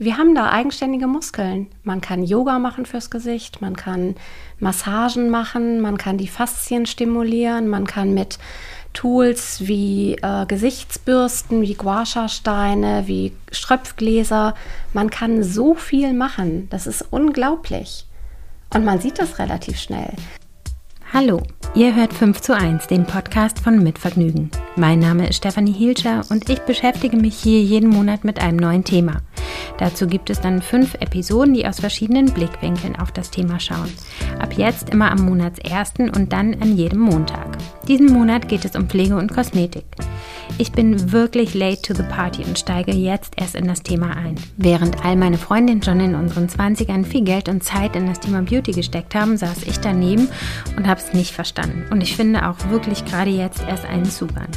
wir haben da eigenständige Muskeln. Man kann Yoga machen fürs Gesicht, man kann Massagen machen, man kann die Faszien stimulieren, man kann mit Tools wie äh, Gesichtsbürsten, wie Guasha-Steine, wie Ströpfgläser, man kann so viel machen. Das ist unglaublich. Und man sieht das relativ schnell. Hallo, ihr hört 5 zu 1, den Podcast von Mitvergnügen. Mein Name ist Stefanie Hielscher und ich beschäftige mich hier jeden Monat mit einem neuen Thema. Dazu gibt es dann fünf Episoden, die aus verschiedenen Blickwinkeln auf das Thema schauen. Ab jetzt immer am Monatsersten und dann an jedem Montag. Diesen Monat geht es um Pflege und Kosmetik. Ich bin wirklich late to the party und steige jetzt erst in das Thema ein. Während all meine Freundinnen schon in unseren 20ern viel Geld und Zeit in das Thema Beauty gesteckt haben, saß ich daneben und habe es nicht verstanden. Und ich finde auch wirklich gerade jetzt erst einen Zugang.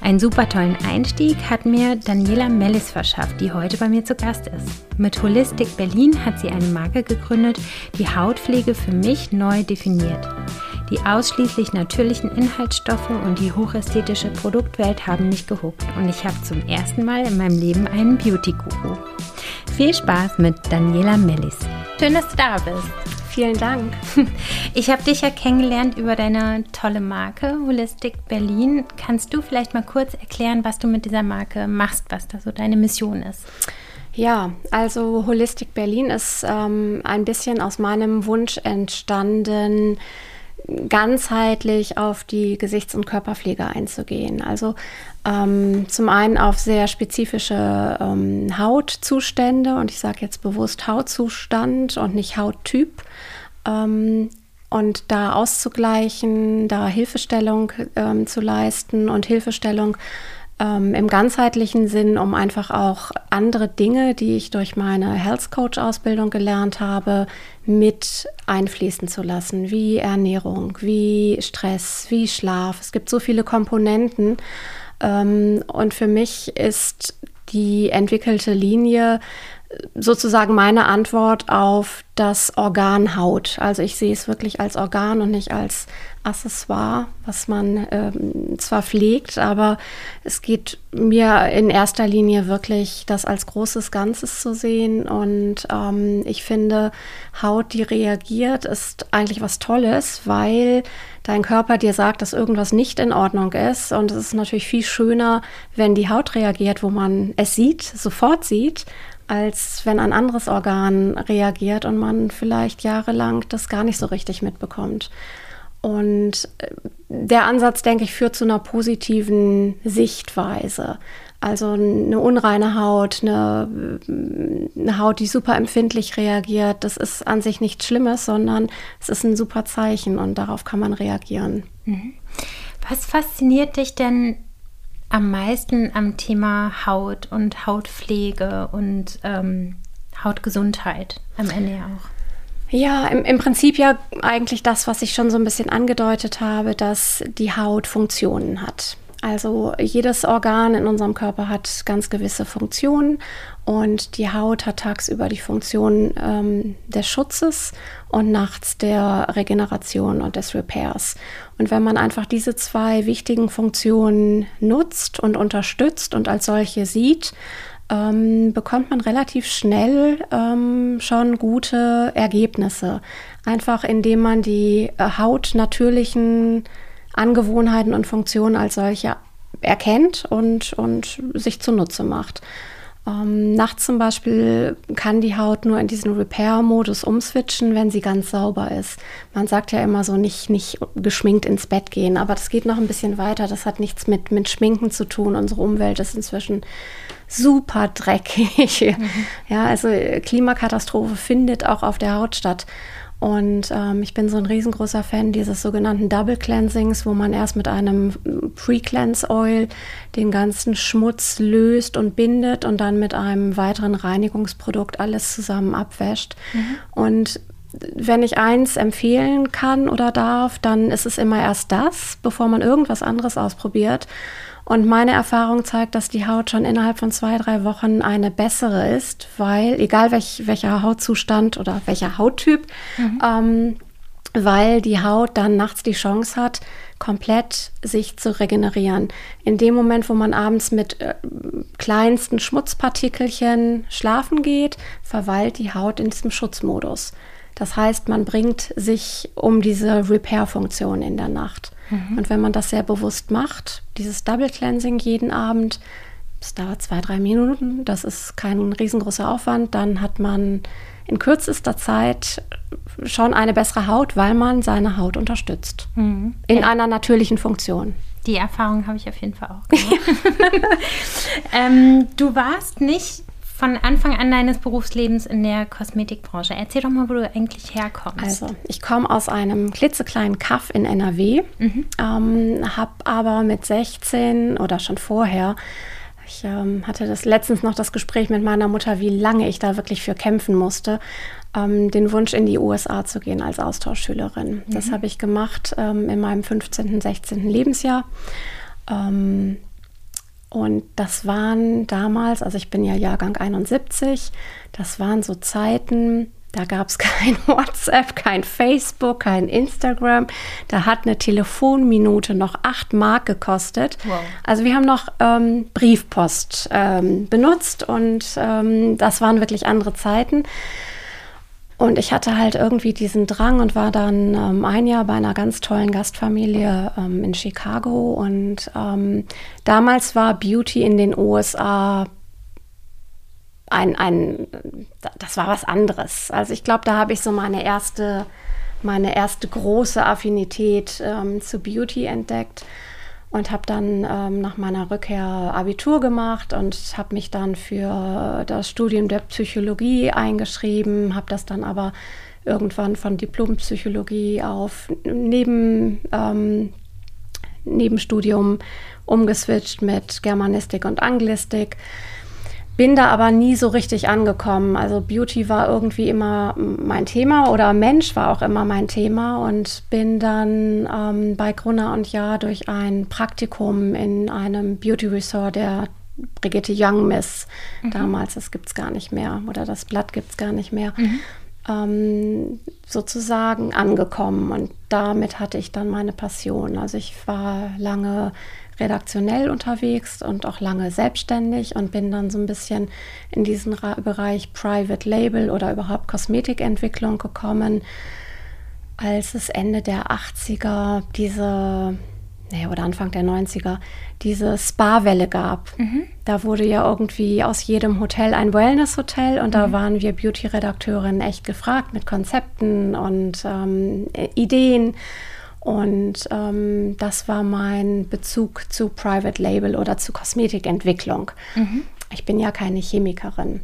Einen super tollen Einstieg hat mir Daniela Mellis verschafft, die heute bei mir zu Gast ist. Mit Holistic Berlin hat sie eine Marke gegründet, die Hautpflege für mich neu definiert. Die ausschließlich natürlichen Inhaltsstoffe und die hochästhetische Produktwelt haben mich gehuckt und ich habe zum ersten Mal in meinem Leben einen Beauty-Guru. Viel Spaß mit Daniela Mellis. Schön, dass du da bist. Vielen Dank. Ich habe dich ja kennengelernt über deine tolle Marke Holistic Berlin. Kannst du vielleicht mal kurz erklären, was du mit dieser Marke machst, was da so deine Mission ist? Ja, also Holistic Berlin ist ähm, ein bisschen aus meinem Wunsch entstanden, ganzheitlich auf die Gesichts- und Körperpflege einzugehen. Also ähm, zum einen auf sehr spezifische ähm, Hautzustände und ich sage jetzt bewusst Hautzustand und nicht Hauttyp. Ähm, und da auszugleichen, da Hilfestellung ähm, zu leisten und Hilfestellung ähm, im ganzheitlichen Sinn, um einfach auch andere Dinge, die ich durch meine Health Coach Ausbildung gelernt habe, mit einfließen zu lassen, wie Ernährung, wie Stress, wie Schlaf. Es gibt so viele Komponenten. Ähm, und für mich ist die entwickelte Linie sozusagen meine Antwort auf das Organ Haut. Also ich sehe es wirklich als Organ und nicht als Accessoire, was man ähm, zwar pflegt, aber es geht mir in erster Linie wirklich, das als großes Ganzes zu sehen. Und ähm, ich finde, Haut, die reagiert, ist eigentlich was Tolles, weil dein Körper dir sagt, dass irgendwas nicht in Ordnung ist. Und es ist natürlich viel schöner, wenn die Haut reagiert, wo man es sieht, sofort sieht, als wenn ein anderes Organ reagiert und man vielleicht jahrelang das gar nicht so richtig mitbekommt. Und äh, der Ansatz, denke ich, führt zu einer positiven Sichtweise. Also eine unreine Haut, eine, eine, Haut, die super empfindlich reagiert, das ist an sich nichts Schlimmes, sondern es ist ein super Zeichen und darauf kann man reagieren. Mhm. Was fasziniert dich denn am meisten am Thema Haut und Hautpflege und ähm, Hautgesundheit am Ende ja auch? Ja, im, im Prinzip ja eigentlich das, was ich schon so ein bisschen angedeutet habe, dass die Haut Funktionen hat. Also jedes Organ in unserem Körper hat ganz gewisse Funktionen und die Haut hat tagsüber die Funktion ähm, des Schutzes und nachts der Regeneration und des Repairs. Und wenn man einfach diese zwei wichtigen Funktionen nutzt und unterstützt und als solche sieht, ähm, bekommt man relativ schnell ähm, schon gute Ergebnisse. Einfach indem man die äh, Haut natürlichen Angewohnheiten und Funktionen als solche erkennt und, und sich zunutze macht. Ähm, nachts zum Beispiel kann die Haut nur in diesen Repair-Modus umswitchen, wenn sie ganz sauber ist. Man sagt ja immer so, nicht, nicht geschminkt ins Bett gehen, aber das geht noch ein bisschen weiter. Das hat nichts mit, mit Schminken zu tun. Unsere Umwelt ist inzwischen super dreckig. Mhm. Ja, also Klimakatastrophe findet auch auf der Haut statt. Und ähm, ich bin so ein riesengroßer Fan dieses sogenannten Double Cleansings, wo man erst mit einem Pre-Cleanse Oil den ganzen Schmutz löst und bindet und dann mit einem weiteren Reinigungsprodukt alles zusammen abwäscht. Mhm. Und wenn ich eins empfehlen kann oder darf, dann ist es immer erst das, bevor man irgendwas anderes ausprobiert. Und meine Erfahrung zeigt, dass die Haut schon innerhalb von zwei, drei Wochen eine bessere ist, weil egal welch, welcher Hautzustand oder welcher Hauttyp, mhm. ähm, weil die Haut dann nachts die Chance hat, komplett sich zu regenerieren. In dem Moment, wo man abends mit äh, kleinsten Schmutzpartikelchen schlafen geht, verweilt die Haut in diesem Schutzmodus. Das heißt, man bringt sich um diese Repair-Funktion in der Nacht. Mhm. Und wenn man das sehr bewusst macht, dieses Double Cleansing jeden Abend, es dauert zwei, drei Minuten, das ist kein riesengroßer Aufwand, dann hat man in kürzester Zeit schon eine bessere Haut, weil man seine Haut unterstützt. Mhm. In ja. einer natürlichen Funktion. Die Erfahrung habe ich auf jeden Fall auch gemacht. ähm, du warst nicht von Anfang an deines Berufslebens in der Kosmetikbranche. Erzähl doch mal, wo du eigentlich herkommst. Also, ich komme aus einem klitzekleinen Kaff in NRW, mhm. ähm, habe aber mit 16 oder schon vorher ich ähm, hatte das letztens noch das Gespräch mit meiner Mutter, wie lange ich da wirklich für kämpfen musste, ähm, den Wunsch in die USA zu gehen als Austauschschülerin. Mhm. Das habe ich gemacht ähm, in meinem 15., 16. Lebensjahr. Und das waren damals, also ich bin ja Jahrgang 71, das waren so Zeiten, da gab es kein WhatsApp, kein Facebook, kein Instagram. Da hat eine Telefonminute noch acht Mark gekostet. Wow. Also wir haben noch ähm, Briefpost ähm, benutzt und ähm, das waren wirklich andere Zeiten. Und ich hatte halt irgendwie diesen Drang und war dann ähm, ein Jahr bei einer ganz tollen Gastfamilie ähm, in Chicago. Und ähm, damals war Beauty in den USA ein, ein, das war was anderes. Also ich glaube, da habe ich so meine erste, meine erste große Affinität ähm, zu Beauty entdeckt und habe dann ähm, nach meiner Rückkehr Abitur gemacht und habe mich dann für das Studium der Psychologie eingeschrieben, habe das dann aber irgendwann von Diplompsychologie auf neben ähm, Nebenstudium umgeswitcht mit Germanistik und Anglistik bin da aber nie so richtig angekommen. Also Beauty war irgendwie immer mein Thema oder Mensch war auch immer mein Thema und bin dann ähm, bei Grunner und Jahr durch ein Praktikum in einem Beauty Resort der Brigitte Young Miss mhm. damals, das gibt es gar nicht mehr oder das Blatt gibt es gar nicht mehr, mhm. Ähm, sozusagen angekommen und damit hatte ich dann meine Passion. Also ich war lange redaktionell unterwegs und auch lange selbstständig und bin dann so ein bisschen in diesen Bereich Private Label oder überhaupt Kosmetikentwicklung gekommen, als es Ende der 80er diese nee, oder Anfang der 90er diese Spa-Welle gab. Mhm. Da wurde ja irgendwie aus jedem Hotel ein Wellness-Hotel und mhm. da waren wir Beauty-Redakteurinnen echt gefragt mit Konzepten und ähm, Ideen. Und ähm, das war mein Bezug zu Private Label oder zu Kosmetikentwicklung. Mhm. Ich bin ja keine Chemikerin.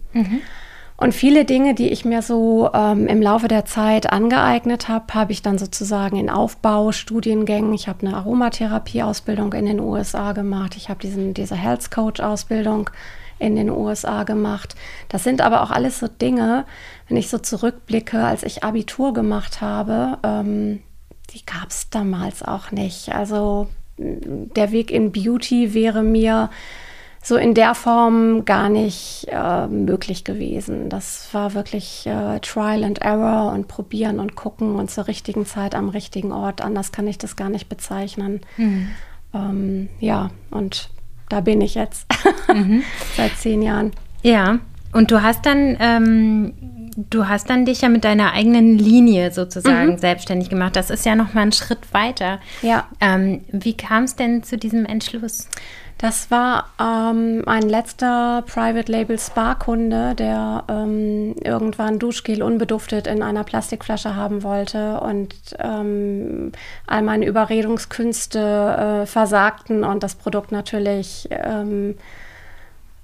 Und viele Dinge, die ich mir so ähm, im Laufe der Zeit angeeignet habe, habe ich dann sozusagen in Aufbaustudiengängen. Ich habe eine Aromatherapie-Ausbildung in den USA gemacht. Ich habe diese Health Coach-Ausbildung in den USA gemacht. Das sind aber auch alles so Dinge, wenn ich so zurückblicke, als ich Abitur gemacht habe. Ähm, die gab es damals auch nicht. Also der Weg in Beauty wäre mir so in der Form gar nicht äh, möglich gewesen. Das war wirklich äh, Trial and Error und probieren und gucken und zur richtigen Zeit am richtigen Ort. Anders kann ich das gar nicht bezeichnen. Mhm. Ähm, ja, und da bin ich jetzt mhm. seit zehn Jahren. Ja, und du hast dann ähm, du hast dann dich ja mit deiner eigenen Linie sozusagen mhm. selbstständig gemacht. Das ist ja noch mal ein Schritt weiter. Ja. Ähm, wie kam es denn zu diesem Entschluss? Das war ähm, ein letzter Private Label Spa-Kunde, der ähm, irgendwann Duschgel unbeduftet in einer Plastikflasche haben wollte und ähm, all meine Überredungskünste äh, versagten und das Produkt natürlich ähm,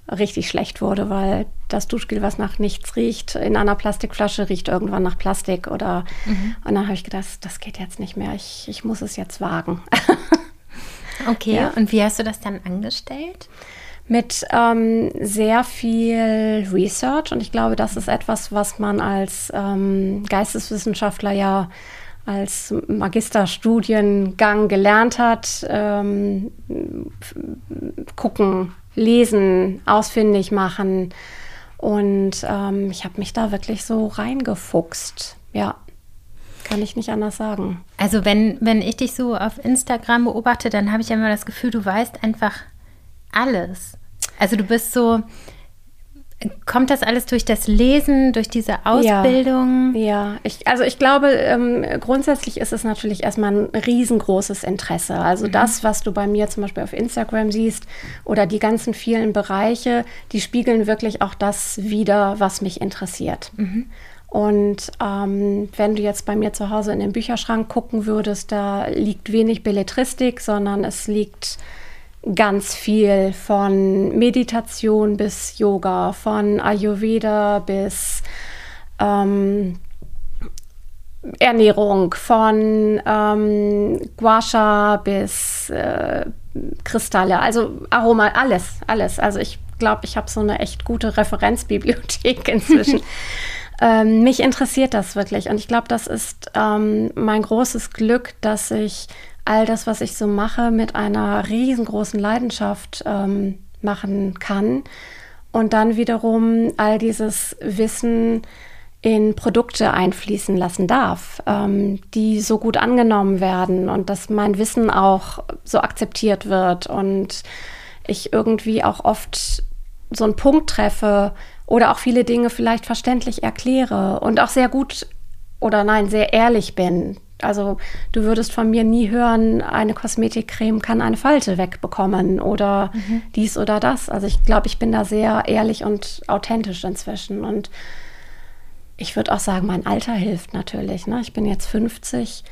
richtig schlecht wurde, weil das Duschgel, was nach nichts riecht, in einer Plastikflasche riecht irgendwann nach Plastik oder mhm. und dann habe ich gedacht, das geht jetzt nicht mehr, ich, ich muss es jetzt wagen. okay, ja. und wie hast du das dann angestellt? Mit ähm, sehr viel Research und ich glaube, das ist etwas, was man als ähm, Geisteswissenschaftler ja als Magisterstudiengang gelernt hat, ähm, gucken, lesen, ausfindig machen. Und ähm, ich habe mich da wirklich so reingefuchst, ja. Kann ich nicht anders sagen. Also wenn, wenn ich dich so auf Instagram beobachte, dann habe ich immer das Gefühl, du weißt einfach alles. Also du bist so, Kommt das alles durch das Lesen, durch diese Ausbildung? Ja, ja. Ich, also ich glaube, ähm, grundsätzlich ist es natürlich erstmal ein riesengroßes Interesse. Also mhm. das, was du bei mir zum Beispiel auf Instagram siehst oder die ganzen vielen Bereiche, die spiegeln wirklich auch das wider, was mich interessiert. Mhm. Und ähm, wenn du jetzt bei mir zu Hause in den Bücherschrank gucken würdest, da liegt wenig Belletristik, sondern es liegt ganz viel von Meditation bis Yoga, von Ayurveda bis ähm, Ernährung, von ähm, Guasha bis äh, Kristalle, also Aroma, alles, alles. Also ich glaube, ich habe so eine echt gute Referenzbibliothek inzwischen. ähm, mich interessiert das wirklich. Und ich glaube, das ist ähm, mein großes Glück, dass ich all das, was ich so mache, mit einer riesengroßen Leidenschaft ähm, machen kann. Und dann wiederum all dieses Wissen in Produkte einfließen lassen darf, ähm, die so gut angenommen werden und dass mein Wissen auch so akzeptiert wird und ich irgendwie auch oft so einen Punkt treffe oder auch viele Dinge vielleicht verständlich erkläre und auch sehr gut oder nein, sehr ehrlich bin. Also du würdest von mir nie hören, eine Kosmetikcreme kann eine Falte wegbekommen oder mhm. dies oder das. Also ich glaube, ich bin da sehr ehrlich und authentisch inzwischen. Und ich würde auch sagen, mein Alter hilft natürlich. Ne? Ich bin jetzt 50.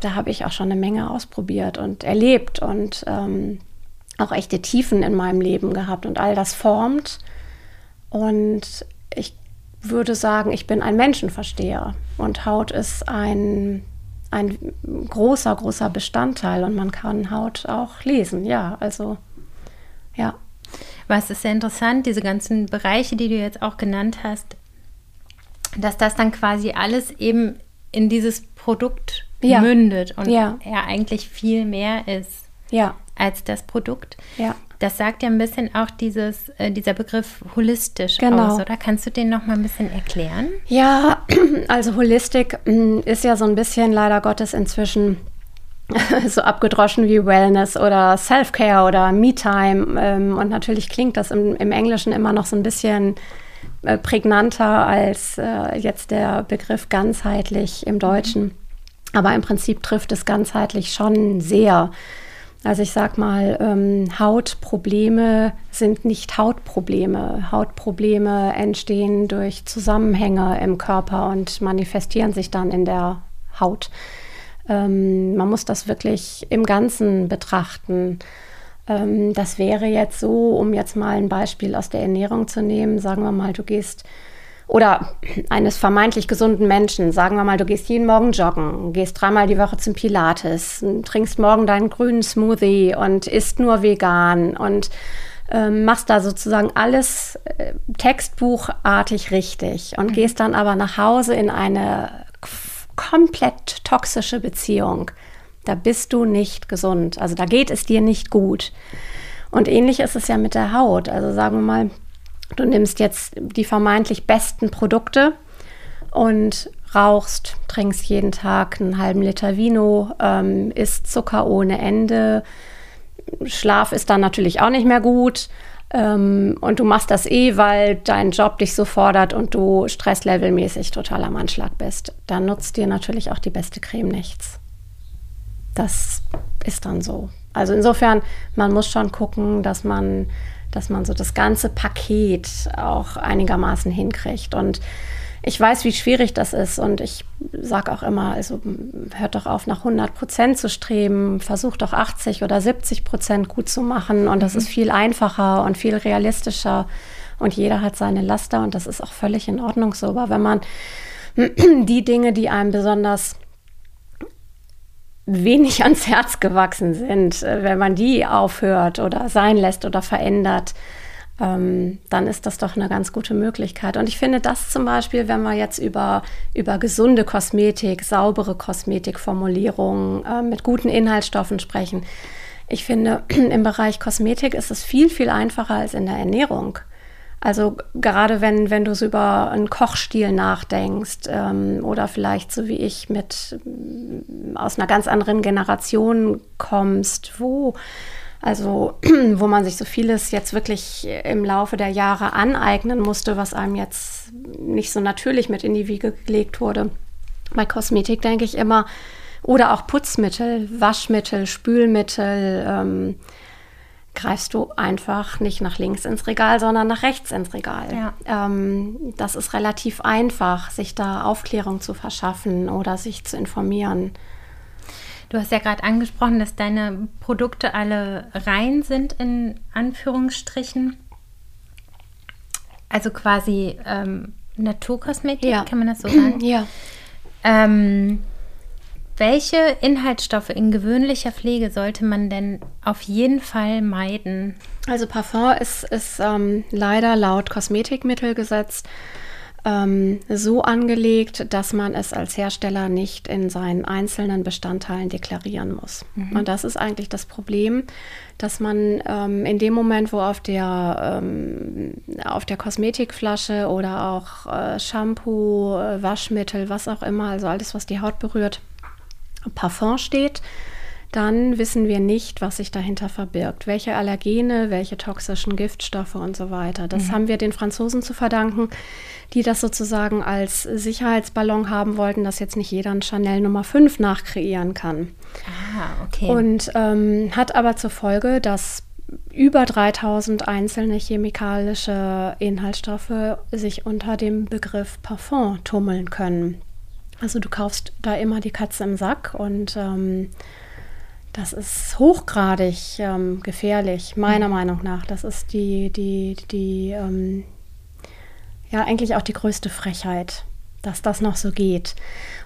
Da habe ich auch schon eine Menge ausprobiert und erlebt und ähm, auch echte Tiefen in meinem Leben gehabt. Und all das formt. Und ich würde sagen, ich bin ein Menschenversteher. Und Haut ist ein ein großer, großer Bestandteil und man kann Haut auch lesen. Ja, also ja. Was ist sehr interessant, diese ganzen Bereiche, die du jetzt auch genannt hast, dass das dann quasi alles eben in dieses Produkt ja. mündet und ja. er eigentlich viel mehr ist ja. Als das Produkt. Ja. Das sagt ja ein bisschen auch dieses, äh, dieser Begriff holistisch genau. aus, oder? Kannst du den noch mal ein bisschen erklären? Ja, also Holistik mm, ist ja so ein bisschen leider Gottes inzwischen so abgedroschen wie Wellness oder Self-Care oder Me-Time. Ähm, und natürlich klingt das im, im, Englischen immer noch so ein bisschen äh, prägnanter als äh, jetzt der Begriff ganzheitlich im Deutschen. Aber im Prinzip trifft es ganzheitlich schon sehr. Also ich sag mal, ähm, Hautprobleme sind nicht Hautprobleme. Hautprobleme entstehen durch Zusammenhänge im Körper und manifestieren sich dann in der Haut. Ähm, man muss das wirklich im Ganzen betrachten. Ähm, das wäre jetzt so, um jetzt mal ein Beispiel aus der Ernährung zu nehmen, sagen wir mal, du gehst oder eines vermeintlich gesunden Menschen, sagen wir mal, du gehst jeden Morgen joggen, gehst dreimal die Woche zum Pilates, trinkst morgen deinen grünen Smoothie und isst nur vegan und ähm, machst da sozusagen alles äh, textbuchartig richtig und mhm. gehst dann aber nach Hause in eine komplett toxische Beziehung. Da bist du nicht gesund. Also da geht es dir nicht gut. Und ähnlich ist es ja mit der Haut. Also sagen wir mal, Du nimmst jetzt die vermeintlich besten Produkte und rauchst, trinkst jeden Tag einen halben Liter Vino, ähm, isst Zucker ohne Ende. Schlaf ist dann natürlich auch nicht mehr gut. Ähm, und du machst das eh, weil dein Job dich so fordert und du stresslevelmäßig total am Anschlag bist. Dann nutzt dir natürlich auch die beste Creme nichts. Das ist dann so. Also insofern, man muss schon gucken, dass man dass man so das ganze Paket auch einigermaßen hinkriegt. Und ich weiß, wie schwierig das ist und ich sage auch immer, also hört doch auf, nach 100 Prozent zu streben, versucht doch 80 oder 70 Prozent gut zu machen und das mhm. ist viel einfacher und viel realistischer und jeder hat seine Laster und das ist auch völlig in Ordnung so. Aber wenn man die Dinge, die einem besonders wenig ans Herz gewachsen sind, äh, wenn man die aufhört oder sein lässt oder verändert, ähm, dann ist das doch eine ganz gute Möglichkeit. Und ich finde das zum Beispiel, wenn wir jetzt über, über gesunde Kosmetik, saubere Kosmetikformulierungen äh, mit guten Inhaltsstoffen sprechen, ich finde, im Bereich Kosmetik ist es viel, viel einfacher als in der Ernährung. Also gerade wenn, wenn du so über einen Kochstil nachdenkst ähm, oder vielleicht so wie ich mit aus einer ganz anderen Generation kommst, wo also wo man sich so vieles jetzt wirklich im Laufe der Jahre aneignen musste, was einem jetzt nicht so natürlich mit in die Wiege gelegt wurde. Bei Kosmetik denke ich immer, oder auch Putzmittel, Waschmittel, Spülmittel, ähm, greifst du einfach nicht nach links ins Regal, sondern nach rechts ins Regal. Ja. Ähm, das ist relativ einfach, sich da Aufklärung zu verschaffen oder sich zu informieren. Du hast ja gerade angesprochen, dass deine Produkte alle rein sind, in Anführungsstrichen. Also quasi ähm, Naturkosmetik, ja. kann man das so sagen? Ja. Ähm, welche Inhaltsstoffe in gewöhnlicher Pflege sollte man denn auf jeden Fall meiden? Also Parfum ist, ist ähm, leider laut Kosmetikmittelgesetz ähm, so angelegt, dass man es als Hersteller nicht in seinen einzelnen Bestandteilen deklarieren muss. Mhm. Und das ist eigentlich das Problem, dass man ähm, in dem Moment, wo auf der, ähm, auf der Kosmetikflasche oder auch äh, Shampoo, äh, Waschmittel, was auch immer, also alles, was die Haut berührt, Parfum steht, dann wissen wir nicht, was sich dahinter verbirgt. Welche Allergene, welche toxischen Giftstoffe und so weiter. Das mhm. haben wir den Franzosen zu verdanken, die das sozusagen als Sicherheitsballon haben wollten, dass jetzt nicht jeder ein Chanel Nummer 5 nachkreieren kann. Ah, okay. Und ähm, hat aber zur Folge, dass über 3000 einzelne chemikalische Inhaltsstoffe sich unter dem Begriff Parfum tummeln können. Also du kaufst da immer die Katze im Sack und ähm, das ist hochgradig ähm, gefährlich, meiner mhm. Meinung nach. Das ist die, die, die, ähm, ja, eigentlich auch die größte Frechheit, dass das noch so geht.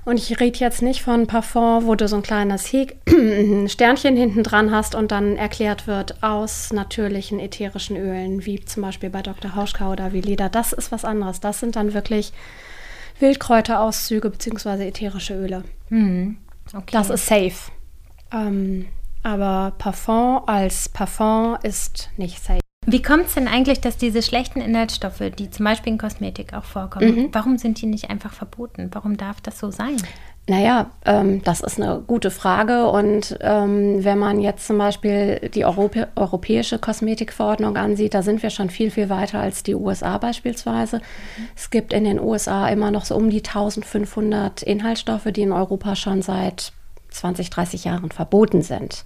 Und ich rede jetzt nicht von Parfum, wo du so ein kleines Heg Sternchen hinten dran hast und dann erklärt wird aus natürlichen ätherischen Ölen, wie zum Beispiel bei Dr. Hauschka oder wie Leder. Das ist was anderes. Das sind dann wirklich Wildkräuterauszüge bzw. ätherische Öle. Mhm. Okay. Das ist safe. Ähm, aber Parfum als Parfum ist nicht safe. Wie kommt es denn eigentlich, dass diese schlechten Inhaltsstoffe, die zum Beispiel in Kosmetik auch vorkommen, mhm. warum sind die nicht einfach verboten? Warum darf das so sein? Naja, ähm, das ist eine gute Frage. Und ähm, wenn man jetzt zum Beispiel die Europä europäische Kosmetikverordnung ansieht, da sind wir schon viel, viel weiter als die USA beispielsweise. Mhm. Es gibt in den USA immer noch so um die 1500 Inhaltsstoffe, die in Europa schon seit 20, 30 Jahren verboten sind.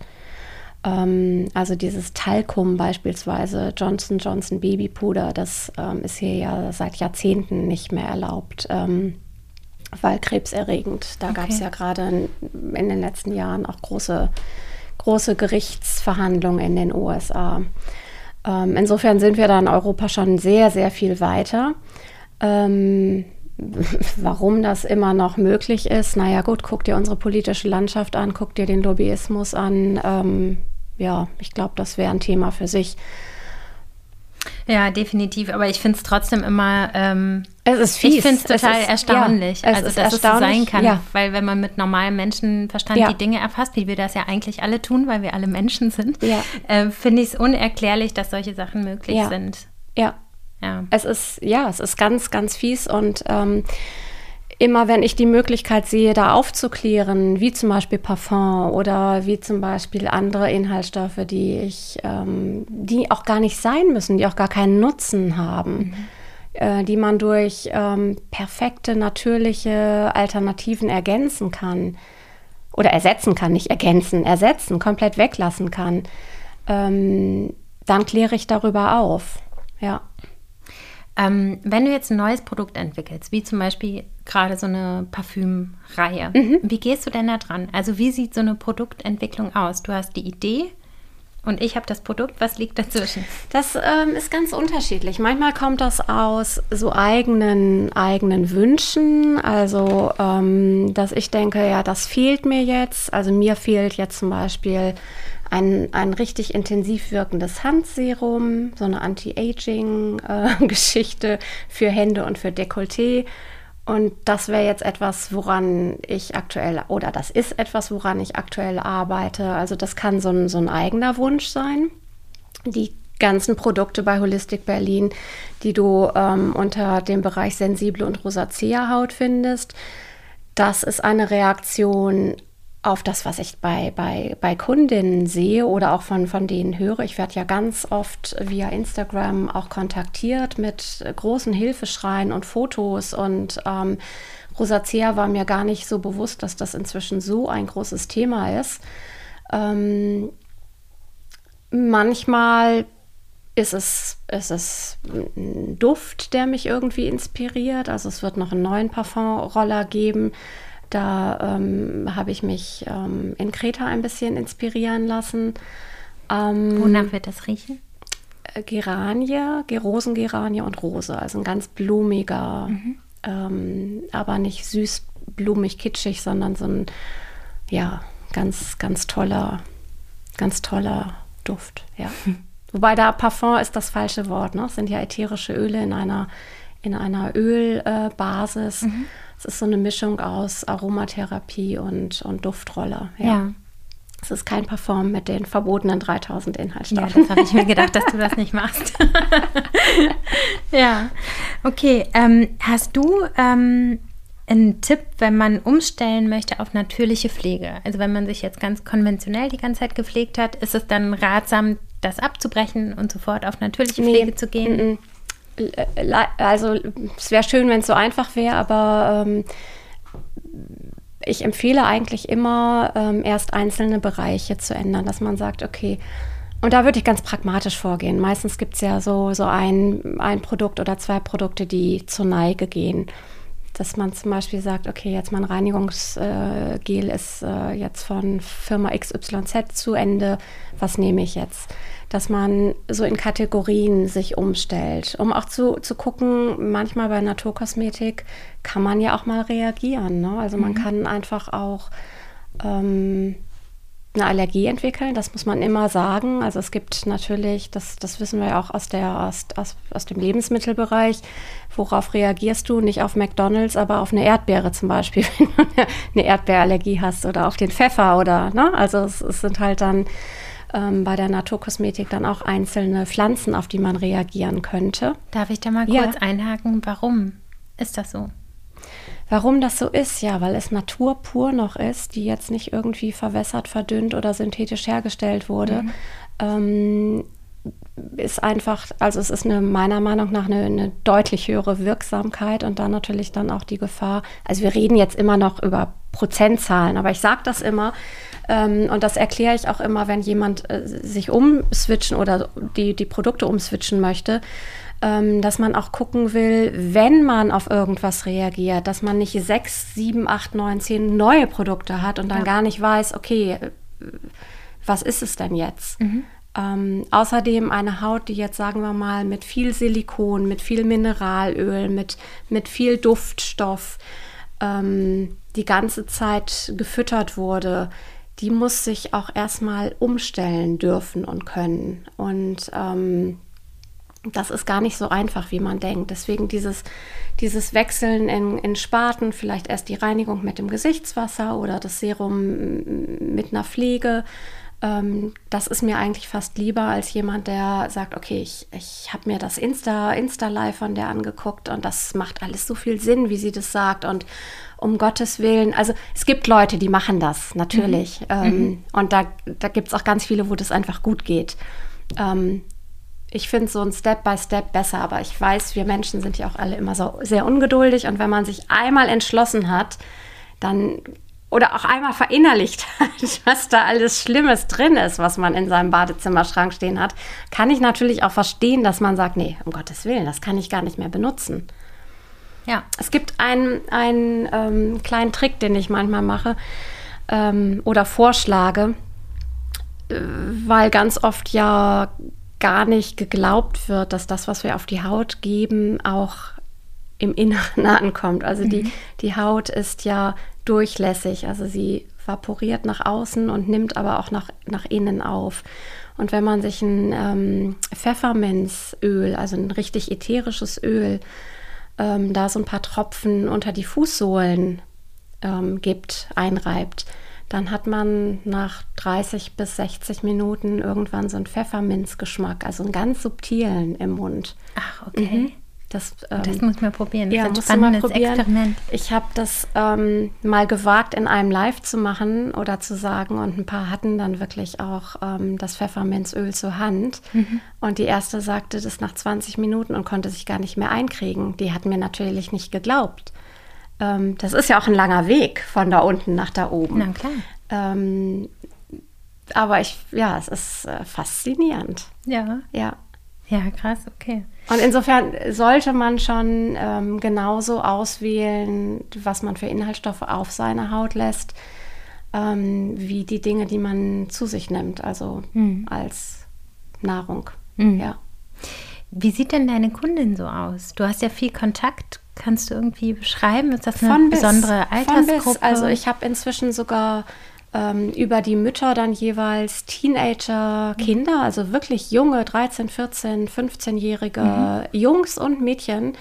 Ähm, also dieses Talcum beispielsweise, Johnson Johnson Babypuder, das ähm, ist hier ja seit Jahrzehnten nicht mehr erlaubt. Weil krebserregend. Da okay. gab es ja gerade in, in, den letzten Jahren auch große, große Gerichtsverhandlungen in den USA. Ähm, insofern sind wir da in Europa schon sehr, sehr viel weiter. Ähm, warum das immer noch möglich ist, naja gut, guck dir unsere politische Landschaft an, guck dir den Lobbyismus an. Ähm, ja, ich glaube, das wäre ein Thema für sich. Ja, definitiv. Aber ich finde es trotzdem immer. Ähm, es ist fies. Ich finde es total erstaunlich, ja, also dass es so sein kann. Ja. Weil wenn man mit normalem Menschenverstand ja. die Dinge erfasst, wie wir das ja eigentlich alle tun, weil wir alle Menschen sind, äh, finde ich es unerklärlich, dass solche Sachen möglich sind. Ja. ja. Es ist, ja, es ist ganz, ganz fies und ähm, immer wenn ich die Möglichkeit sehe, da aufzuklären, wie zum Beispiel Parfum oder wie zum Beispiel andere Inhaltsstoffe, die ich, ähm, die auch gar nicht sein müssen, die auch gar keinen Nutzen haben, mhm. äh, die man durch ähm, perfekte, natürliche Alternativen ergänzen kann oder ersetzen kann, nicht ergänzen, ersetzen, komplett weglassen kann, ähm, dann kläre ich darüber auf. Ja. Ähm, wenn du jetzt ein neues Produkt entwickelst, wie zum Beispiel gerade so eine Parfümreihe, mhm. wie gehst du denn da dran? Also wie sieht so eine Produktentwicklung aus? Du hast die Idee und ich habe das Produkt. Was liegt dazwischen? Das ähm, ist ganz unterschiedlich. Manchmal kommt das aus so eigenen, eigenen Wünschen. Also, ähm, dass ich denke, ja, das fehlt mir jetzt. Also mir fehlt jetzt zum Beispiel ein, ein richtig intensiv wirkendes Handserum, so eine Anti-Aging-Geschichte äh, für Hände und für Dekolleté. Und das wäre jetzt etwas, woran ich aktuell, oder das ist etwas, woran ich aktuell arbeite. Also das kann so ein, so ein eigener Wunsch sein. Die ganzen Produkte bei Holistic Berlin, die du ähm, unter dem Bereich sensible und rosacea Haut findest. Das ist eine Reaktion auf das, was ich bei, bei, bei Kundinnen sehe oder auch von, von denen höre. Ich werde ja ganz oft via Instagram auch kontaktiert mit großen Hilfeschreien und Fotos und ähm, Rosacea war mir gar nicht so bewusst, dass das inzwischen so ein großes Thema ist. Ähm, manchmal ist es, ist es ein Duft, der mich irgendwie inspiriert. Also es wird noch einen neuen Parfumroller geben. Da ähm, habe ich mich ähm, in Kreta ein bisschen inspirieren lassen. Ähm, Wonach wird das riechen? Äh, Geranie, Rosengeranie und Rose. Also ein ganz blumiger, mhm. ähm, aber nicht süß, blumig, kitschig, sondern so ein, ja, ganz, ganz toller, ganz toller Duft, ja. Wobei da Parfum ist das falsche Wort, ne? Es sind ja ätherische Öle in einer, in einer Ölbasis. Äh, mhm. Es ist so eine Mischung aus Aromatherapie und, und Duftrolle. Ja. ja. Es ist kein Parfum mit den verbotenen 3000 Inhaltsstoffen. Ja, das habe ich mir gedacht, dass du das nicht machst. ja, okay. Ähm, hast du ähm, einen Tipp, wenn man umstellen möchte auf natürliche Pflege? Also wenn man sich jetzt ganz konventionell die ganze Zeit gepflegt hat, ist es dann ratsam, das abzubrechen und sofort auf natürliche Pflege nee. zu gehen? Also es wäre schön, wenn es so einfach wäre, aber ähm, ich empfehle eigentlich immer, ähm, erst einzelne Bereiche zu ändern, dass man sagt, okay, und da würde ich ganz pragmatisch vorgehen. Meistens gibt es ja so, so ein, ein Produkt oder zwei Produkte, die zur Neige gehen dass man zum Beispiel sagt, okay, jetzt mein Reinigungsgel ist äh, jetzt von Firma XYZ zu Ende, was nehme ich jetzt? Dass man so in Kategorien sich umstellt, um auch zu, zu gucken, manchmal bei Naturkosmetik kann man ja auch mal reagieren. Ne? Also man mhm. kann einfach auch ähm, eine Allergie entwickeln, das muss man immer sagen. Also es gibt natürlich, das, das wissen wir ja auch aus, der, aus, aus, aus dem Lebensmittelbereich, worauf reagierst du? Nicht auf McDonalds, aber auf eine Erdbeere zum Beispiel, wenn du eine Erdbeerallergie hast oder auf den Pfeffer oder, ne? Also es, es sind halt dann ähm, bei der Naturkosmetik dann auch einzelne Pflanzen, auf die man reagieren könnte. Darf ich da mal kurz ja. einhaken? Warum ist das so? Warum das so ist, ja, weil es Natur pur noch ist, die jetzt nicht irgendwie verwässert, verdünnt oder synthetisch hergestellt wurde. Mhm. Ähm, ist einfach, also es ist eine, meiner Meinung nach eine, eine, deutlich höhere Wirksamkeit und dann natürlich dann auch die Gefahr. Also wir reden jetzt immer noch über Prozentzahlen, aber ich sage das immer und das erkläre ich auch immer, wenn jemand äh, sich umswitchen oder die, die Produkte umswitchen möchte ähm, dass man auch gucken will, wenn man auf irgendwas reagiert, dass man nicht sechs, sieben, acht, neun, zehn neue Produkte hat und dann ja. gar nicht weiß, okay, was ist es denn jetzt? Mhm. Ähm, außerdem eine Haut, die jetzt sagen wir mal mit viel Silikon, mit viel Mineralöl, mit, mit viel Duftstoff ähm, die ganze Zeit gefüttert wurde, die muss sich auch erstmal umstellen dürfen und können. Und ähm, das ist gar nicht so einfach, wie man denkt. Deswegen dieses, dieses Wechseln in, in Sparten, vielleicht erst die Reinigung mit dem Gesichtswasser oder das Serum mit einer Pflege. Ähm, das ist mir eigentlich fast lieber als jemand, der sagt, okay, ich, ich habe mir das Insta, Insta-Live von der angeguckt und das macht alles so viel Sinn, wie sie das sagt. Und um Gottes Willen, also es gibt Leute, die machen das, natürlich. Mhm. Ähm, mhm. Und da, da gibt es auch ganz viele, wo das einfach gut geht. Ähm, ich finde so ein Step by Step besser, aber ich weiß, wir Menschen sind ja auch alle immer so sehr ungeduldig und wenn man sich einmal entschlossen hat, dann oder auch einmal verinnerlicht hat, was da alles Schlimmes drin ist, was man in seinem Badezimmerschrank stehen hat, kann ich natürlich auch verstehen, dass man sagt, nee, um Gottes Willen, das kann ich gar nicht mehr benutzen. Ja. Es gibt einen, einen ähm, kleinen Trick, den ich manchmal mache ähm, oder vorschlage, äh, weil ganz oft ja gar nicht geglaubt wird, dass das, was wir auf die Haut geben, auch im Inneren ankommt. Also mhm. die, die Haut ist ja durchlässig, also sie vaporiert nach außen und nimmt aber auch nach, nach innen auf. Und wenn man sich ein ähm, Pfefferminzöl, also ein richtig ätherisches Öl, ähm, da so ein paar Tropfen unter die Fußsohlen ähm, gibt, einreibt, dann hat man nach 30 bis 60 Minuten irgendwann so einen Pfefferminzgeschmack, also einen ganz subtilen im Mund. Ach, okay. Mhm. Das, ähm, das muss man probieren. Das ja, ist ein spannendes Experiment. Ich habe das ähm, mal gewagt, in einem Live zu machen oder zu sagen. Und ein paar hatten dann wirklich auch ähm, das Pfefferminzöl zur Hand. Mhm. Und die erste sagte das nach 20 Minuten und konnte sich gar nicht mehr einkriegen. Die hat mir natürlich nicht geglaubt. Ähm, das ist ja auch ein langer Weg von da unten nach da oben. Na klar. Ähm, aber ich, ja, es ist äh, faszinierend. Ja. Ja. Ja, krass, okay. Und insofern sollte man schon ähm, genauso auswählen, was man für Inhaltsstoffe auf seine Haut lässt, ähm, wie die Dinge, die man zu sich nimmt, also mhm. als Nahrung. Mhm. Ja. Wie sieht denn deine Kundin so aus? Du hast ja viel Kontakt. Kannst du irgendwie beschreiben? Ist das eine von besondere bis, Altersgruppe? Bis. Also ich habe inzwischen sogar ähm, über die Mütter dann jeweils Teenager-Kinder, also wirklich junge, 13, 14, 15-jährige mhm. Jungs und Mädchen,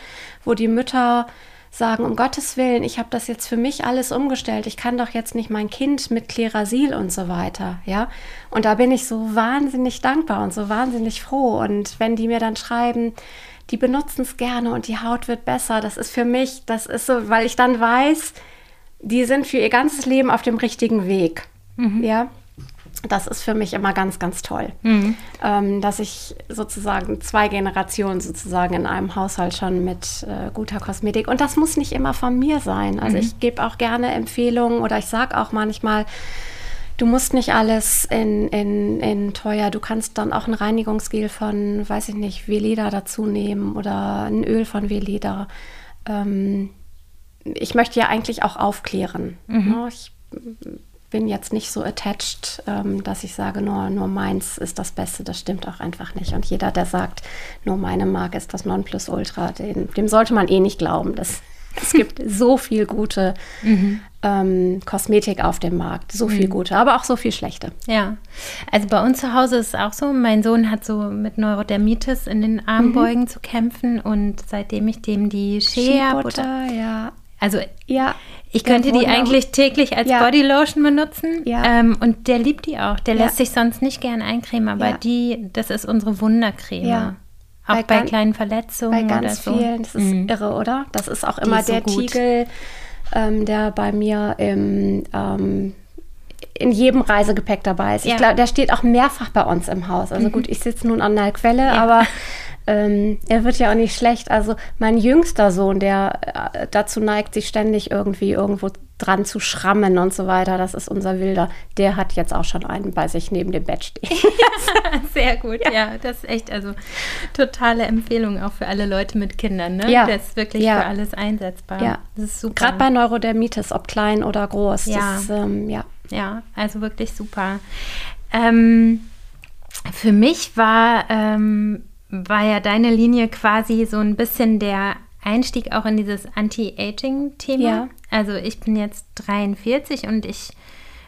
wo die Mütter sagen, um Gottes Willen, ich habe das jetzt für mich alles umgestellt. Ich kann doch jetzt nicht mein Kind mit Klerasil und so weiter, ja. Und da bin ich so wahnsinnig dankbar und so wahnsinnig froh. Und wenn die mir dann schreiben, die benutzen es gerne und die Haut wird besser, das ist für mich, das ist so, weil ich dann weiß, die sind für ihr ganzes Leben auf dem richtigen Weg. Mhm. Ja. Das ist für mich immer ganz, ganz toll, mhm. ähm, dass ich sozusagen zwei Generationen sozusagen in einem Haushalt schon mit äh, guter Kosmetik und das muss nicht immer von mir sein. Also mhm. ich gebe auch gerne Empfehlungen oder ich sage auch manchmal, du musst nicht alles in, in, in teuer, du kannst dann auch ein Reinigungsgel von, weiß ich nicht, Veleda dazu nehmen oder ein Öl von Veleda. Ähm, ich möchte ja eigentlich auch aufklären. Mhm. Ne? Ich bin jetzt nicht so attached, ähm, dass ich sage, nur, nur meins ist das Beste. Das stimmt auch einfach nicht. Und jeder, der sagt, nur meine Marke ist das Nonplusultra, den, dem sollte man eh nicht glauben. Das, es gibt so viel gute mhm. ähm, Kosmetik auf dem Markt, so viel mhm. gute, aber auch so viel schlechte. Ja, also bei uns zu Hause ist es auch so. Mein Sohn hat so mit Neurodermitis in den Armbeugen mhm. zu kämpfen und seitdem ich dem die Shea-Butter ja. Also ja, ich könnte die eigentlich täglich als ja. Bodylotion benutzen. Ja. Ähm, und der liebt die auch. Der ja. lässt sich sonst nicht gern eincremen, aber die, das ist unsere Wundercreme. Ja. Auch bei, bei kleinen Verletzungen. Bei ganz so. vielen, das ist mhm. irre, oder? Das ist auch immer ist der so Tiegel, ähm, der bei mir im ähm, in jedem Reisegepäck dabei ist. Ich glaube, der steht auch mehrfach bei uns im Haus. Also mhm. gut, ich sitze nun an der Quelle, aber ähm, er wird ja auch nicht schlecht. Also mein jüngster Sohn, der äh, dazu neigt, sich ständig irgendwie irgendwo dran zu schrammen und so weiter, das ist unser Wilder, der hat jetzt auch schon einen bei sich neben dem Bett stehen. ja, sehr gut, ja. ja. das ist echt, also totale Empfehlung auch für alle Leute mit Kindern, ne? Ja. Das ist wirklich ja. für alles einsetzbar. Ja, das ist super. Gerade bei Neurodermitis, ob klein oder groß. Ja, das, ähm, ja. ja, also wirklich super. Ähm, für mich war ähm, war ja deine Linie quasi so ein bisschen der Einstieg auch in dieses Anti-Aging-Thema. Ja. Also ich bin jetzt 43 und ich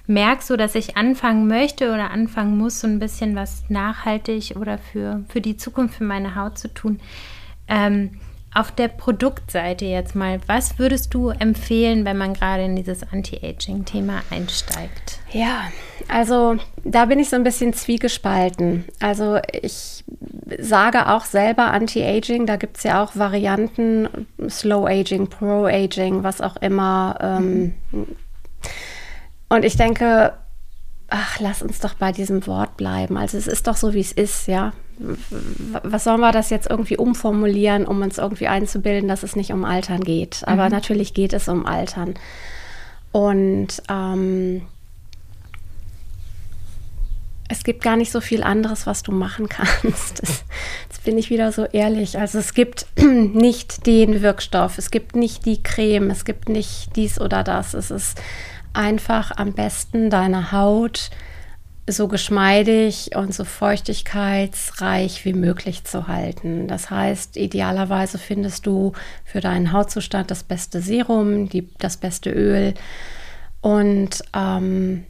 merke so, dass ich anfangen möchte oder anfangen muss, so ein bisschen was nachhaltig oder für, für die Zukunft für meine Haut zu tun. Ähm, auf der Produktseite jetzt mal, was würdest du empfehlen, wenn man gerade in dieses Anti-Aging-Thema einsteigt? Ja, also da bin ich so ein bisschen zwiegespalten. Also ich sage auch selber Anti-Aging, da gibt es ja auch Varianten, Slow Aging, Pro Aging, was auch immer. Ähm, mhm. Und ich denke, ach, lass uns doch bei diesem Wort bleiben. Also es ist doch so, wie es ist, ja. Was sollen wir das jetzt irgendwie umformulieren, um uns irgendwie einzubilden, dass es nicht um Altern geht? Aber mhm. natürlich geht es um Altern. Und ähm, es gibt gar nicht so viel anderes, was du machen kannst. Das, jetzt bin ich wieder so ehrlich. Also es gibt nicht den Wirkstoff, es gibt nicht die Creme, es gibt nicht dies oder das. Es ist einfach am besten deine Haut so geschmeidig und so feuchtigkeitsreich wie möglich zu halten. Das heißt, idealerweise findest du für deinen Hautzustand das beste Serum, die, das beste Öl und ähm,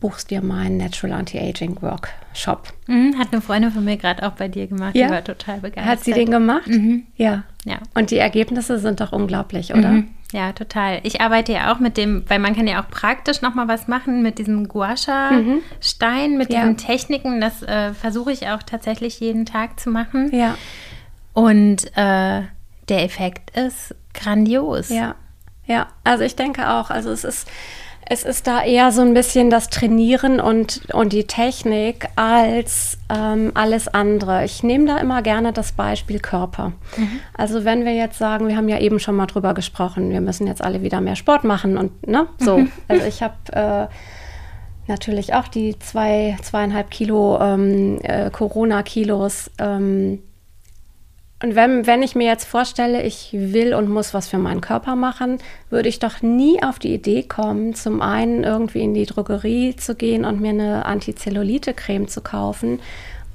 buchst dir meinen Natural Anti-Aging Workshop. Mhm, hat eine Freundin von mir gerade auch bei dir gemacht. Ja? Die war total begeistert. Hat sie den gemacht? Mhm. Ja. ja. Und die Ergebnisse sind doch unglaublich, oder? Mhm. Ja, total. Ich arbeite ja auch mit dem, weil man kann ja auch praktisch nochmal was machen mit diesem Guasha-Stein, mhm. mit ja. diesen Techniken. Das äh, versuche ich auch tatsächlich jeden Tag zu machen. Ja. Und äh, der Effekt ist grandios. Ja, ja. Also ich denke auch. Also es ist es ist da eher so ein bisschen das Trainieren und, und die Technik als ähm, alles andere. Ich nehme da immer gerne das Beispiel Körper. Mhm. Also wenn wir jetzt sagen, wir haben ja eben schon mal drüber gesprochen, wir müssen jetzt alle wieder mehr Sport machen und ne, so. Mhm. Also ich habe äh, natürlich auch die zwei, zweieinhalb Kilo ähm, äh, Corona-Kilos ähm, und wenn, wenn ich mir jetzt vorstelle, ich will und muss was für meinen Körper machen, würde ich doch nie auf die Idee kommen, zum einen irgendwie in die Drogerie zu gehen und mir eine Antizellulite-Creme zu kaufen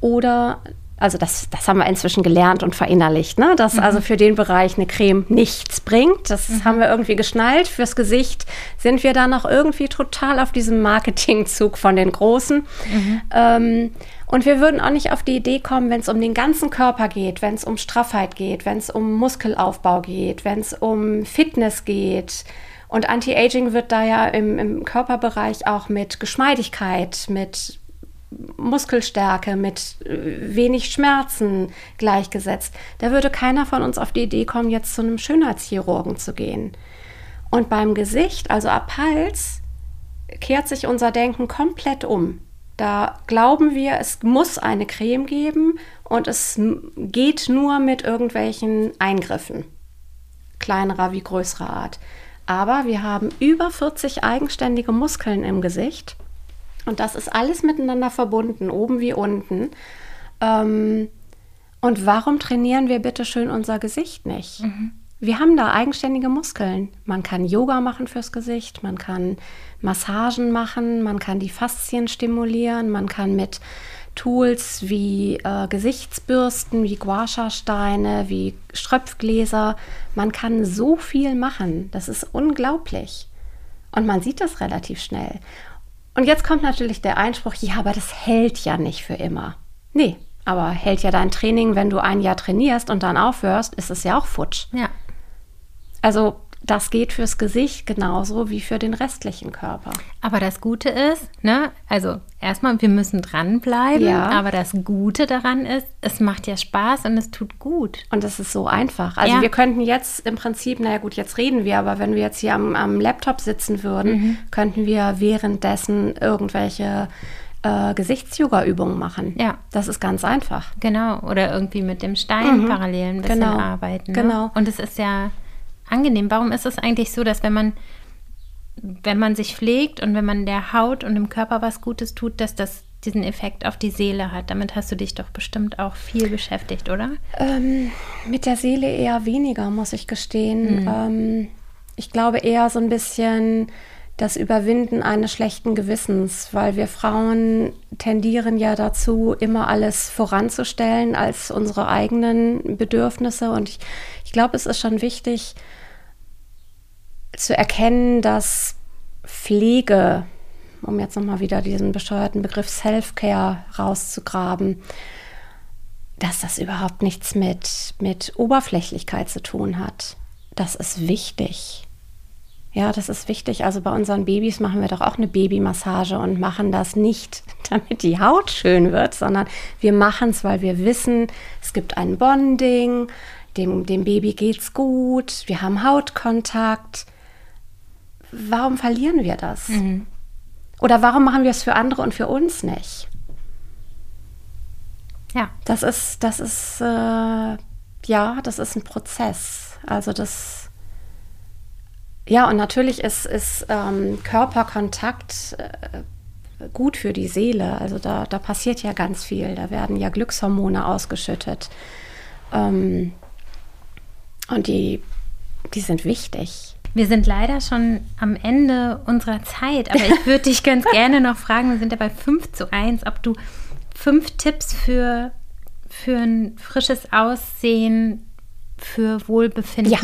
oder also das, das haben wir inzwischen gelernt und verinnerlicht, ne? dass mhm. also für den Bereich eine Creme nichts bringt. Das mhm. haben wir irgendwie geschnallt. Fürs Gesicht sind wir da noch irgendwie total auf diesem Marketingzug von den Großen. Mhm. Ähm, und wir würden auch nicht auf die Idee kommen, wenn es um den ganzen Körper geht, wenn es um Straffheit geht, wenn es um Muskelaufbau geht, wenn es um Fitness geht. Und Anti-Aging wird da ja im, im Körperbereich auch mit Geschmeidigkeit, mit Muskelstärke, mit äh, wenig Schmerzen gleichgesetzt. Da würde keiner von uns auf die Idee kommen, jetzt zu einem Schönheitschirurgen zu gehen. Und beim Gesicht, also ab Hals, kehrt sich unser Denken komplett um. Da glauben wir, es muss eine Creme geben und es geht nur mit irgendwelchen Eingriffen, kleinerer wie größerer Art. Aber wir haben über 40 eigenständige Muskeln im Gesicht und das ist alles miteinander verbunden, oben wie unten. Ähm, und warum trainieren wir bitte schön unser Gesicht nicht? Mhm. Wir haben da eigenständige Muskeln. Man kann Yoga machen fürs Gesicht, man kann Massagen machen, man kann die Faszien stimulieren, man kann mit Tools wie äh, Gesichtsbürsten, wie Guasha-Steine, wie Schröpfgläser, man kann so viel machen. Das ist unglaublich. Und man sieht das relativ schnell. Und jetzt kommt natürlich der Einspruch, ja, aber das hält ja nicht für immer. Nee, aber hält ja dein Training, wenn du ein Jahr trainierst und dann aufhörst, ist es ja auch futsch. Ja. Also das geht fürs Gesicht genauso wie für den restlichen Körper. Aber das Gute ist, ne, also erstmal, wir müssen dranbleiben, ja. aber das Gute daran ist, es macht ja Spaß und es tut gut. Und es ist so einfach. Also ja. wir könnten jetzt im Prinzip, naja gut, jetzt reden wir, aber wenn wir jetzt hier am, am Laptop sitzen würden, mhm. könnten wir währenddessen irgendwelche äh, Gesichtsyoga-Übungen machen. Ja. Das ist ganz einfach. Genau. Oder irgendwie mit dem Stein mhm. parallel ein bisschen genau. arbeiten. Ne? Genau. Und es ist ja angenehm. Warum ist es eigentlich so, dass wenn man, wenn man sich pflegt und wenn man der Haut und dem Körper was Gutes tut, dass das diesen Effekt auf die Seele hat? Damit hast du dich doch bestimmt auch viel beschäftigt, oder? Ähm, mit der Seele eher weniger, muss ich gestehen. Mhm. Ähm, ich glaube eher so ein bisschen das Überwinden eines schlechten Gewissens, weil wir Frauen tendieren ja dazu, immer alles voranzustellen als unsere eigenen Bedürfnisse. Und ich, ich glaube, es ist schon wichtig zu erkennen, dass Pflege, um jetzt nochmal wieder diesen bescheuerten Begriff Self-Care rauszugraben, dass das überhaupt nichts mit, mit Oberflächlichkeit zu tun hat. Das ist wichtig. Ja, das ist wichtig. Also bei unseren Babys machen wir doch auch eine Babymassage und machen das nicht, damit die Haut schön wird, sondern wir machen es, weil wir wissen, es gibt ein Bonding, dem, dem Baby geht's gut, wir haben Hautkontakt. Warum verlieren wir das? Mhm. Oder warum machen wir es für andere und für uns nicht? Ja. Das ist, das ist, äh, ja, das ist ein Prozess. Also das ja, und natürlich ist, ist ähm, Körperkontakt äh, gut für die Seele. Also da, da passiert ja ganz viel. Da werden ja Glückshormone ausgeschüttet. Ähm, und die, die sind wichtig. Wir sind leider schon am Ende unserer Zeit, aber ich würde dich ganz gerne noch fragen, wir sind ja bei 5 zu 1, ob du fünf Tipps für, für ein frisches Aussehen, für Wohlbefinden ja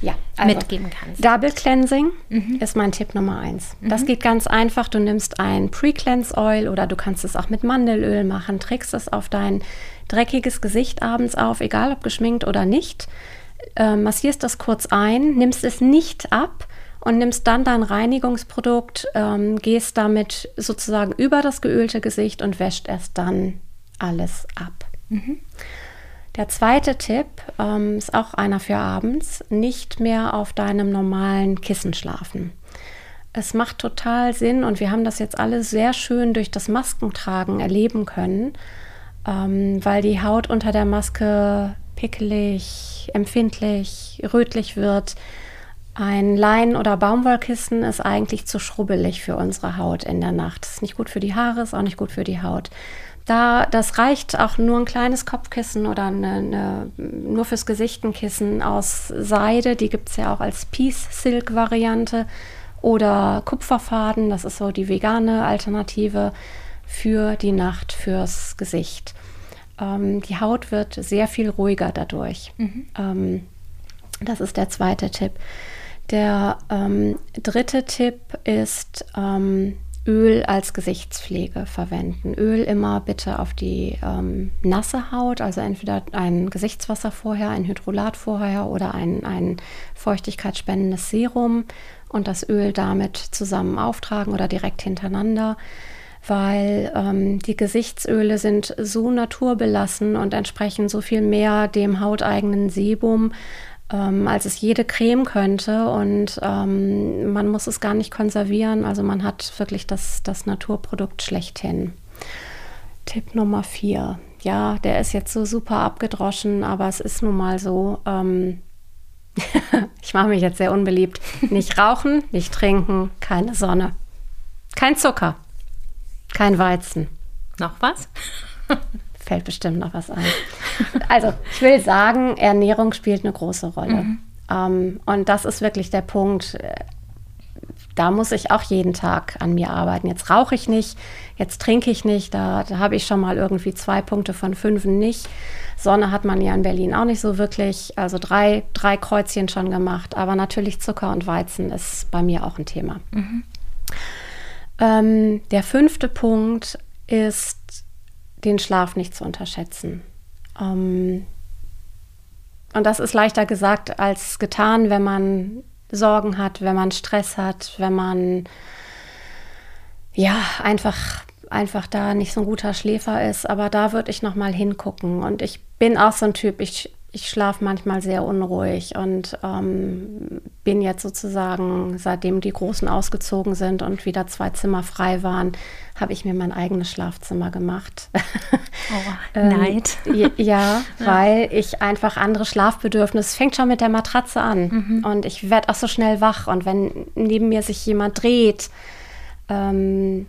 ja, also mitgeben kannst. Double Cleansing mhm. ist mein Tipp Nummer eins. Mhm. Das geht ganz einfach. Du nimmst ein Pre-Cleanse Oil oder du kannst es auch mit Mandelöl machen, trägst es auf dein dreckiges Gesicht abends auf, egal ob geschminkt oder nicht. äh, massierst das kurz ein, nimmst es nicht ab und nimmst dann dein Reinigungsprodukt, ähm, gehst damit sozusagen über das geölte Gesicht und wäscht erst dann alles ab. Mhm. Der zweite Tipp ähm, ist auch einer für abends, nicht mehr auf deinem normalen Kissen schlafen. Es macht total Sinn und wir haben das jetzt alles sehr schön durch das Maskentragen erleben können, ähm, weil die Haut unter der Maske pickelig, empfindlich, rötlich wird. Ein Lein- oder Baumwollkissen ist eigentlich zu schrubbelig für unsere Haut in der Nacht. Ist nicht gut für die Haare, ist auch nicht gut für die Haut. Da, das reicht auch nur ein kleines Kopfkissen oder eine, eine, nur fürs Gesicht ein Kissen aus Seide. Die gibt es ja auch als Peace Silk Variante oder Kupferfaden. Das ist so die vegane Alternative für die Nacht fürs Gesicht. Ähm, die Haut wird sehr viel ruhiger dadurch. Mhm. Ähm, das ist der zweite Tipp. Der ähm, dritte Tipp ist ähm, Öl als Gesichtspflege verwenden. Öl immer bitte auf die ähm, nasse Haut, also entweder ein Gesichtswasser vorher, ein Hydrolat vorher oder ein, ein feuchtigkeitsspendendes Serum und das Öl damit zusammen auftragen oder direkt hintereinander weil ähm, die Gesichtsöle sind so naturbelassen und entsprechen so viel mehr dem hauteigenen Sebum, ähm, als es jede Creme könnte. Und ähm, man muss es gar nicht konservieren. Also man hat wirklich das, das Naturprodukt schlechthin. Tipp Nummer vier. Ja, der ist jetzt so super abgedroschen, aber es ist nun mal so. Ähm, ich mache mich jetzt sehr unbeliebt. Nicht rauchen, nicht trinken, keine Sonne. Kein Zucker, kein Weizen. Noch was? Fällt bestimmt noch was ein. Also, ich will sagen, Ernährung spielt eine große Rolle. Mhm. Ähm, und das ist wirklich der Punkt. Da muss ich auch jeden Tag an mir arbeiten. Jetzt rauche ich nicht, jetzt trinke ich nicht. Da, da habe ich schon mal irgendwie zwei Punkte von fünf nicht. Sonne hat man ja in Berlin auch nicht so wirklich. Also drei, drei Kreuzchen schon gemacht. Aber natürlich Zucker und Weizen ist bei mir auch ein Thema. Mhm. Ähm, der fünfte Punkt ist, den Schlaf nicht zu unterschätzen. Ähm, und das ist leichter gesagt als getan, wenn man Sorgen hat, wenn man Stress hat, wenn man ja einfach einfach da nicht so ein guter Schläfer ist. Aber da würde ich noch mal hingucken. Und ich bin auch so ein Typ. Ich ich schlafe manchmal sehr unruhig und ähm, bin jetzt sozusagen, seitdem die Großen ausgezogen sind und wieder zwei Zimmer frei waren, habe ich mir mein eigenes Schlafzimmer gemacht. Oh, ähm, Neid. ja, ja, weil ich einfach andere Schlafbedürfnisse, fängt schon mit der Matratze an mhm. und ich werde auch so schnell wach und wenn neben mir sich jemand dreht, ähm,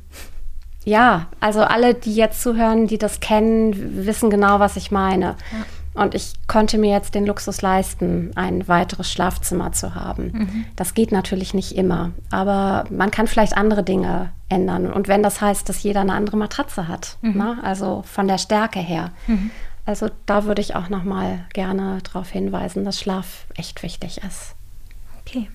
ja, also alle, die jetzt zuhören, die das kennen, wissen genau, was ich meine. Ja. Und ich konnte mir jetzt den Luxus leisten, ein weiteres Schlafzimmer zu haben. Mhm. Das geht natürlich nicht immer, aber man kann vielleicht andere Dinge ändern. Und wenn das heißt, dass jeder eine andere Matratze hat, mhm. ne? also von der Stärke her. Mhm. Also da würde ich auch noch mal gerne darauf hinweisen, dass Schlaf echt wichtig ist. Okay.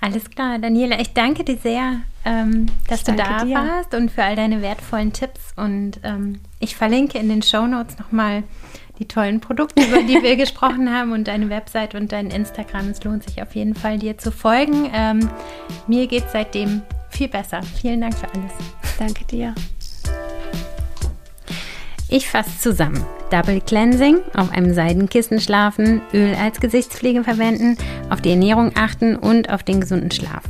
Alles klar, Daniela, ich danke dir sehr, ähm, dass du da dir. warst und für all deine wertvollen Tipps. Und ähm, ich verlinke in den Show Notes nochmal die tollen Produkte, über die wir gesprochen haben und deine Website und dein Instagram. Es lohnt sich auf jeden Fall, dir zu folgen. Ähm, mir geht es seitdem viel besser. Vielen Dank für alles. Danke dir. Ich fasse zusammen. Double Cleansing, auf einem Seidenkissen schlafen, Öl als Gesichtspflege verwenden, auf die Ernährung achten und auf den gesunden Schlaf.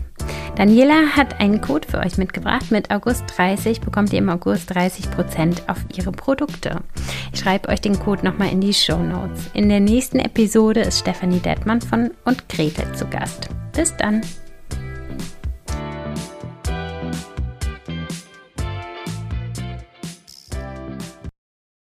Daniela hat einen Code für euch mitgebracht. Mit August 30 bekommt ihr im August 30% auf ihre Produkte. Ich schreibe euch den Code nochmal in die Show Notes. In der nächsten Episode ist Stefanie Detmann von und Gretel zu Gast. Bis dann!